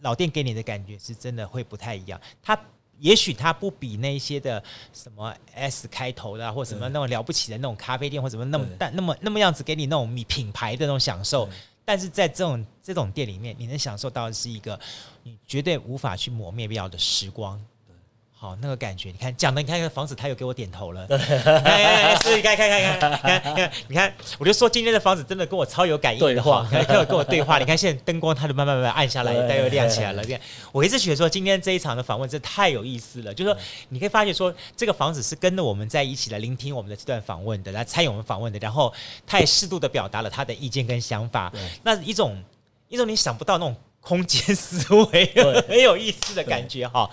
老店给你的感觉是真的会不太一样，它也许它不比那些的什么 S 开头的、啊、或什么那种了不起的那种咖啡店或什么那么但那么那么样子给你那种米品牌的那种享受，但是在这种这种店里面，你能享受到的是一个你绝对无法去磨灭掉的时光。好，那个感觉，你看讲的，你看看房子，他又给我点头了。哎哎哎，是，你看看看看看看，你看，我就说今天的房子真的跟我超有感应的话，跟我跟我对话。你看现在灯光，它就慢慢慢慢暗下来，但又亮起来了。你看，我一直觉得说今天这一场的访问真的太有意思了，就是说你可以发现说这个房子是跟着我们在一起来聆听我们的这段访问的，来参与我们访问的，然后他也适度的表达了他的意见跟想法。那一种一种你想不到那种。空间思维 很有意思的感觉哈，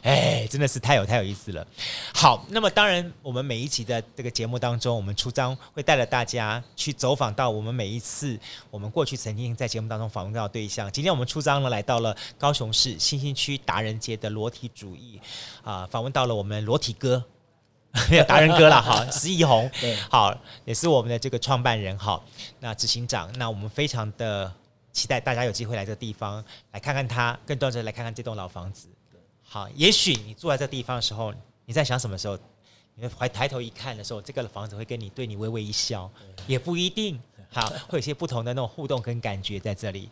哎，真的是太有太有意思了。好，那么当然，我们每一期的这个节目当中，我们出张会带着大家去走访到我们每一次我们过去曾经在节目当中访问到的对象。今天我们出张呢，来到了高雄市新兴区达人街的裸体主义啊，访问到了我们裸体哥，达人哥了哈，施逸弘，好，也是我们的这个创办人哈，那执行长，那我们非常的。期待大家有机会来这个地方来看看它，更多的来看看这栋老房子。好，也许你住在这个地方的时候，你在想什么时候？你会抬头一看的时候，这个房子会跟你对你微微一笑，也不一定。好，会有些不同的那种互动跟感觉在这里。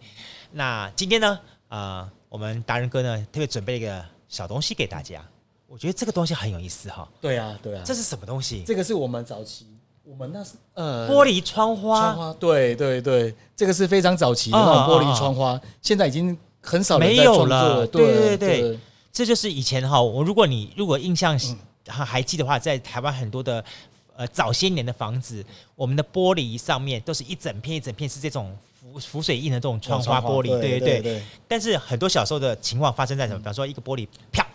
那今天呢，啊、呃，我们达人哥呢特别准备了一个小东西给大家。我觉得这个东西很有意思哈。对啊，对啊。这是什么东西？这个是我们早期。我们那是呃玻璃窗花，窗花，对对对，这个是非常早期的那种玻璃窗花，哦哦哦，现在已经很少人在创作了。没有了，对对对，对，这就是以前哈。我如果你如果印象还还记得的话，在台湾很多的呃早些年的房子，我们的玻璃上面都是一整片一整片是这种浮浮水印的这种窗花玻璃，对对对，对。但是很多小时候的情况发生在什么？比方说一个玻璃啪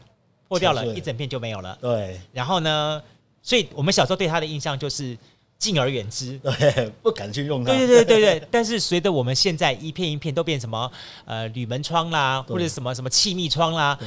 破掉了，一整片就没有了。对。然后呢，所以我们小时候对它的印象就是。敬而远之，对，不敢去用它。对对对对对。但是随着我们现在一片一片都变什么呃铝门窗啦，或者什么什么气密窗啦，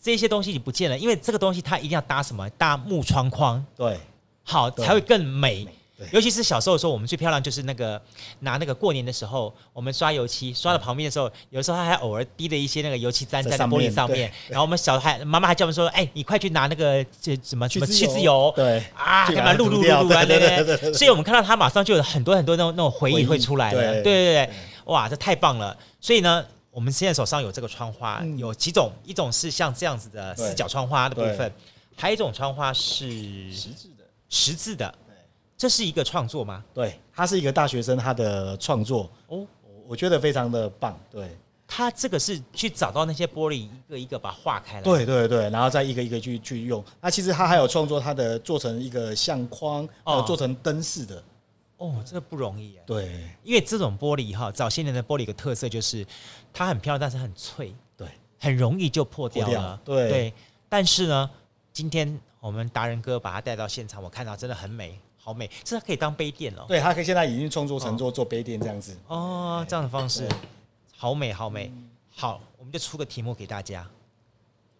这些东西你不见了，因为这个东西它一定要搭什么？搭木窗框。对，好才会更美。尤其是小时候的时候，我们最漂亮就是那个拿那个过年的时候，我们刷油漆刷到旁边的时候，有的时候它还偶尔滴了一些那个油漆粘在玻璃上面。然后我们小孩妈妈还叫我们说：“哎、欸，你快去拿那个这什么什么去渍油。”对啊，干嘛露露露露啊？对对对。所以我们看到他马上就有很多很多那种那种回忆会出来了。对对对，对，哇，这太棒了！所以呢，我们现在手上有这个窗花，有几种，一种是像这样子的四角窗花的部分，还有一种窗花是十字的，十字的。这是一个创作吗？对，他是一个大学生，他的创作哦，我觉得非常的棒。对，他这个是去找到那些玻璃，一个一个把它画开来。对对对，然后再一个一个去去用。那其实他还有创作他的做成一个相框，哦，做成灯饰的。哦，这个不容易。对，因为这种玻璃哈，早些年的玻璃有个特色就是它很漂亮，但是很脆，对，很容易就破掉了。对对，但是呢，今天我们达人哥把它带到现场，我看到真的很美。好美，这可以当杯垫哦。对，它可以现在已经创作成做做杯垫这样子。哦，这样的方式，好美，好美。好，我们就出个题目给大家，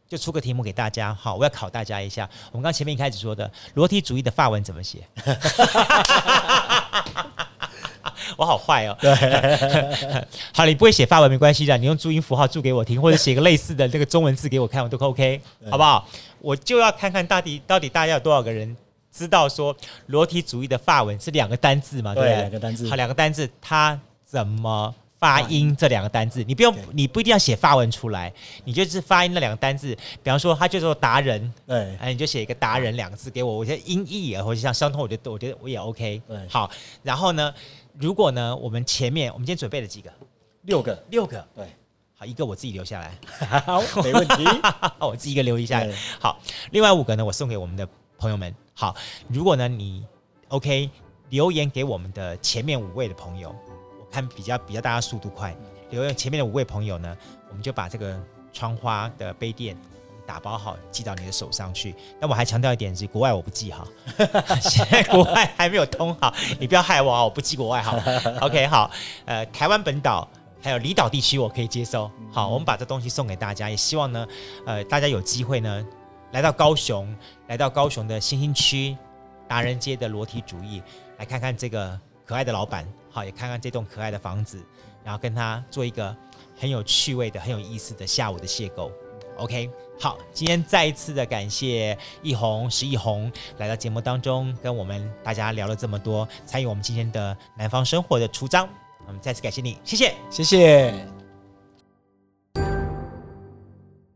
就出个题目给大家。好，我要考大家一下。我们刚前面一开始说的裸体主义的发文怎么写？我好坏哦。对。好，你不会写发文没关系的，你用注音符号注给我听，或者写个类似的这个中文字给我看，我都 OK，好不好？我就要看看到底到底大家有多少个人。知道说裸体主义的法文是两个单字嘛？对，对，两个单字。好，两个单字，它怎么发音？这两个单字，你不用，你不一定要写法文出来，你就是发音那两个单字。比方说，它叫做达人，对，哎，你就写一个达人两个字给我，我觉得音译也或者像相通，我觉得我觉得我也 OK。对，好，然后呢，如果呢，我们前面我们今天准备了几个？六个，六个，对。好，一个我自己留下来，好，没问题。我自己一个留一下。好，另外五个呢，我送给我们的朋友们。好，如果呢你 OK 留言给我们的前面五位的朋友，我看比较比较大家速度快，留言前面的五位朋友呢，我们就把这个窗花的杯垫打包好寄到你的手上去。但我还强调一点是，国外我不寄哈，现在国外还没有通好，你不要害我啊，我不寄国外哈。OK，好，呃，台湾本岛。还有离岛地区，我可以接收。好，我们把这东西送给大家，也希望呢，呃，大家有机会呢，来到高雄，来到高雄的新兴区达人街的裸体主义，来看看这个可爱的老板，好，也看看这栋可爱的房子，然后跟他做一个很有趣味的、很有意思的下午的邂逅。OK，好，今天再一次的感谢易红石易红来到节目当中，跟我们大家聊了这么多，参与我们今天的南方生活的出张。我们再次感谢你，谢谢，谢谢。